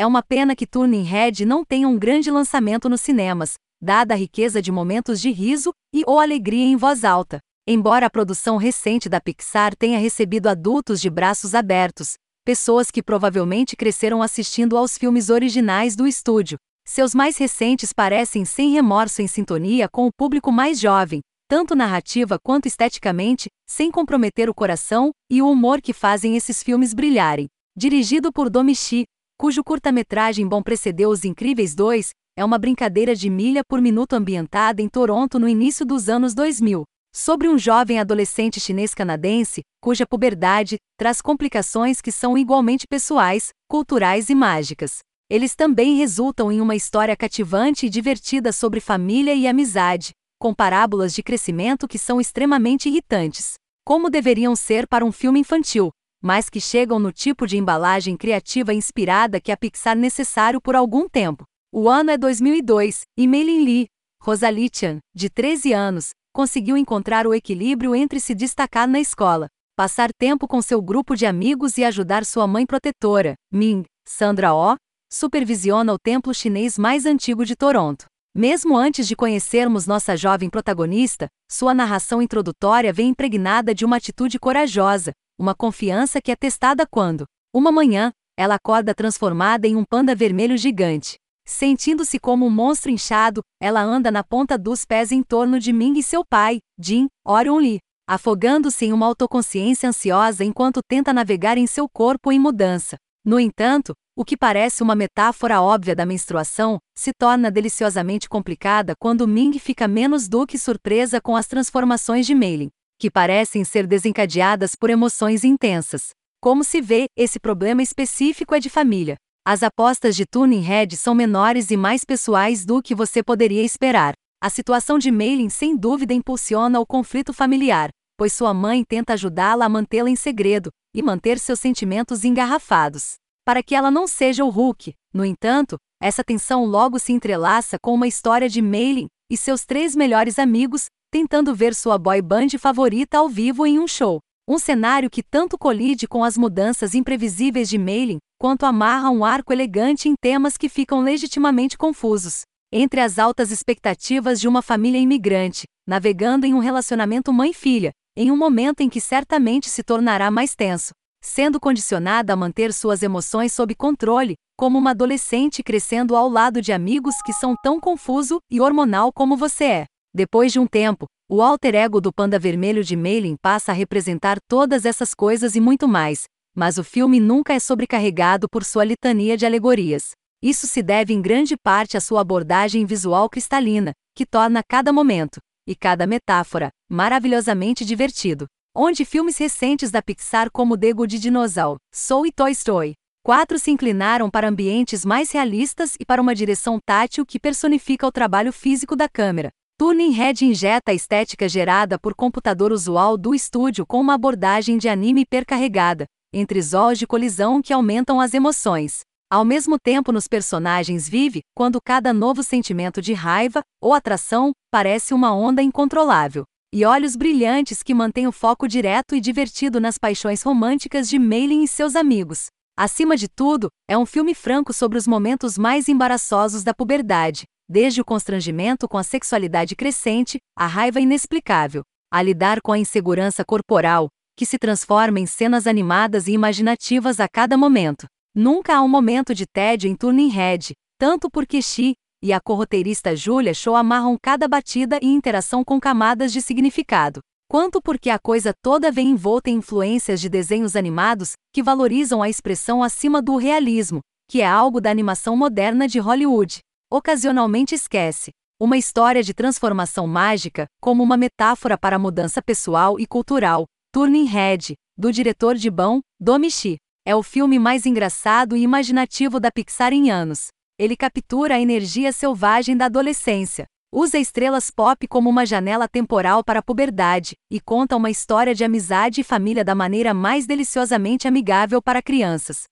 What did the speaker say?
É uma pena que Turning Red não tenha um grande lançamento nos cinemas, dada a riqueza de momentos de riso e ou alegria em voz alta. Embora a produção recente da Pixar tenha recebido adultos de braços abertos, pessoas que provavelmente cresceram assistindo aos filmes originais do estúdio, seus mais recentes parecem sem remorso em sintonia com o público mais jovem, tanto narrativa quanto esteticamente, sem comprometer o coração e o humor que fazem esses filmes brilharem. Dirigido por Domichi, cujo curta-metragem Bom precedeu Os Incríveis 2, é uma brincadeira de milha por minuto ambientada em Toronto no início dos anos 2000 sobre um jovem adolescente chinês-canadense, cuja puberdade traz complicações que são igualmente pessoais, culturais e mágicas. Eles também resultam em uma história cativante e divertida sobre família e amizade, com parábolas de crescimento que são extremamente irritantes, como deveriam ser para um filme infantil, mas que chegam no tipo de embalagem criativa inspirada que a Pixar necessário por algum tempo. O ano é 2002, e Meilin Lee, Rosalie Chan, de 13 anos, conseguiu encontrar o equilíbrio entre se destacar na escola, passar tempo com seu grupo de amigos e ajudar sua mãe protetora, Ming, Sandra Oh, supervisiona o templo chinês mais antigo de Toronto. Mesmo antes de conhecermos nossa jovem protagonista, sua narração introdutória vem impregnada de uma atitude corajosa, uma confiança que é testada quando, uma manhã, ela acorda transformada em um panda vermelho gigante. Sentindo-se como um monstro inchado, ela anda na ponta dos pés em torno de Ming e seu pai, Jin, Orion Lee, afogando-se em uma autoconsciência ansiosa enquanto tenta navegar em seu corpo em mudança. No entanto, o que parece uma metáfora óbvia da menstruação, se torna deliciosamente complicada quando Ming fica menos do que surpresa com as transformações de Mei que parecem ser desencadeadas por emoções intensas. Como se vê, esse problema específico é de família. As apostas de Tuning Head são menores e mais pessoais do que você poderia esperar. A situação de Mailing sem dúvida impulsiona o conflito familiar, pois sua mãe tenta ajudá-la a mantê-la em segredo e manter seus sentimentos engarrafados. Para que ela não seja o Hulk, no entanto, essa tensão logo se entrelaça com uma história de Mailing e seus três melhores amigos tentando ver sua boy band favorita ao vivo em um show. Um cenário que tanto colide com as mudanças imprevisíveis de mailing, quanto amarra um arco elegante em temas que ficam legitimamente confusos. Entre as altas expectativas de uma família imigrante, navegando em um relacionamento mãe-filha, em um momento em que certamente se tornará mais tenso, sendo condicionada a manter suas emoções sob controle, como uma adolescente crescendo ao lado de amigos que são tão confuso e hormonal como você é. Depois de um tempo, o alter ego do panda vermelho de Mailing passa a representar todas essas coisas e muito mais, mas o filme nunca é sobrecarregado por sua litania de alegorias. Isso se deve em grande parte à sua abordagem visual cristalina, que torna cada momento, e cada metáfora, maravilhosamente divertido. Onde filmes recentes da Pixar como The Good Dinosaur, Soul e Toy Story 4 se inclinaram para ambientes mais realistas e para uma direção tátil que personifica o trabalho físico da câmera, Turning Red injeta a estética gerada por computador usual do estúdio com uma abordagem de anime hipercarregada, entre zoos de colisão que aumentam as emoções. Ao mesmo tempo, nos personagens vive, quando cada novo sentimento de raiva ou atração parece uma onda incontrolável. E olhos brilhantes que mantêm o foco direto e divertido nas paixões românticas de Meilin e seus amigos. Acima de tudo, é um filme franco sobre os momentos mais embaraçosos da puberdade, desde o constrangimento com a sexualidade crescente, a raiva inexplicável, a lidar com a insegurança corporal, que se transforma em cenas animadas e imaginativas a cada momento. Nunca há um momento de tédio em Turning Head, tanto porque Xi e a corroteirista Julia Shaw amarram cada batida e interação com camadas de significado, quanto porque a coisa toda vem envolta em influências de desenhos animados que valorizam a expressão acima do realismo, que é algo da animação moderna de Hollywood ocasionalmente esquece. Uma história de transformação mágica, como uma metáfora para a mudança pessoal e cultural. Turning Head, do diretor de Bão, Domichi. É o filme mais engraçado e imaginativo da Pixar em anos. Ele captura a energia selvagem da adolescência, usa estrelas pop como uma janela temporal para a puberdade, e conta uma história de amizade e família da maneira mais deliciosamente amigável para crianças.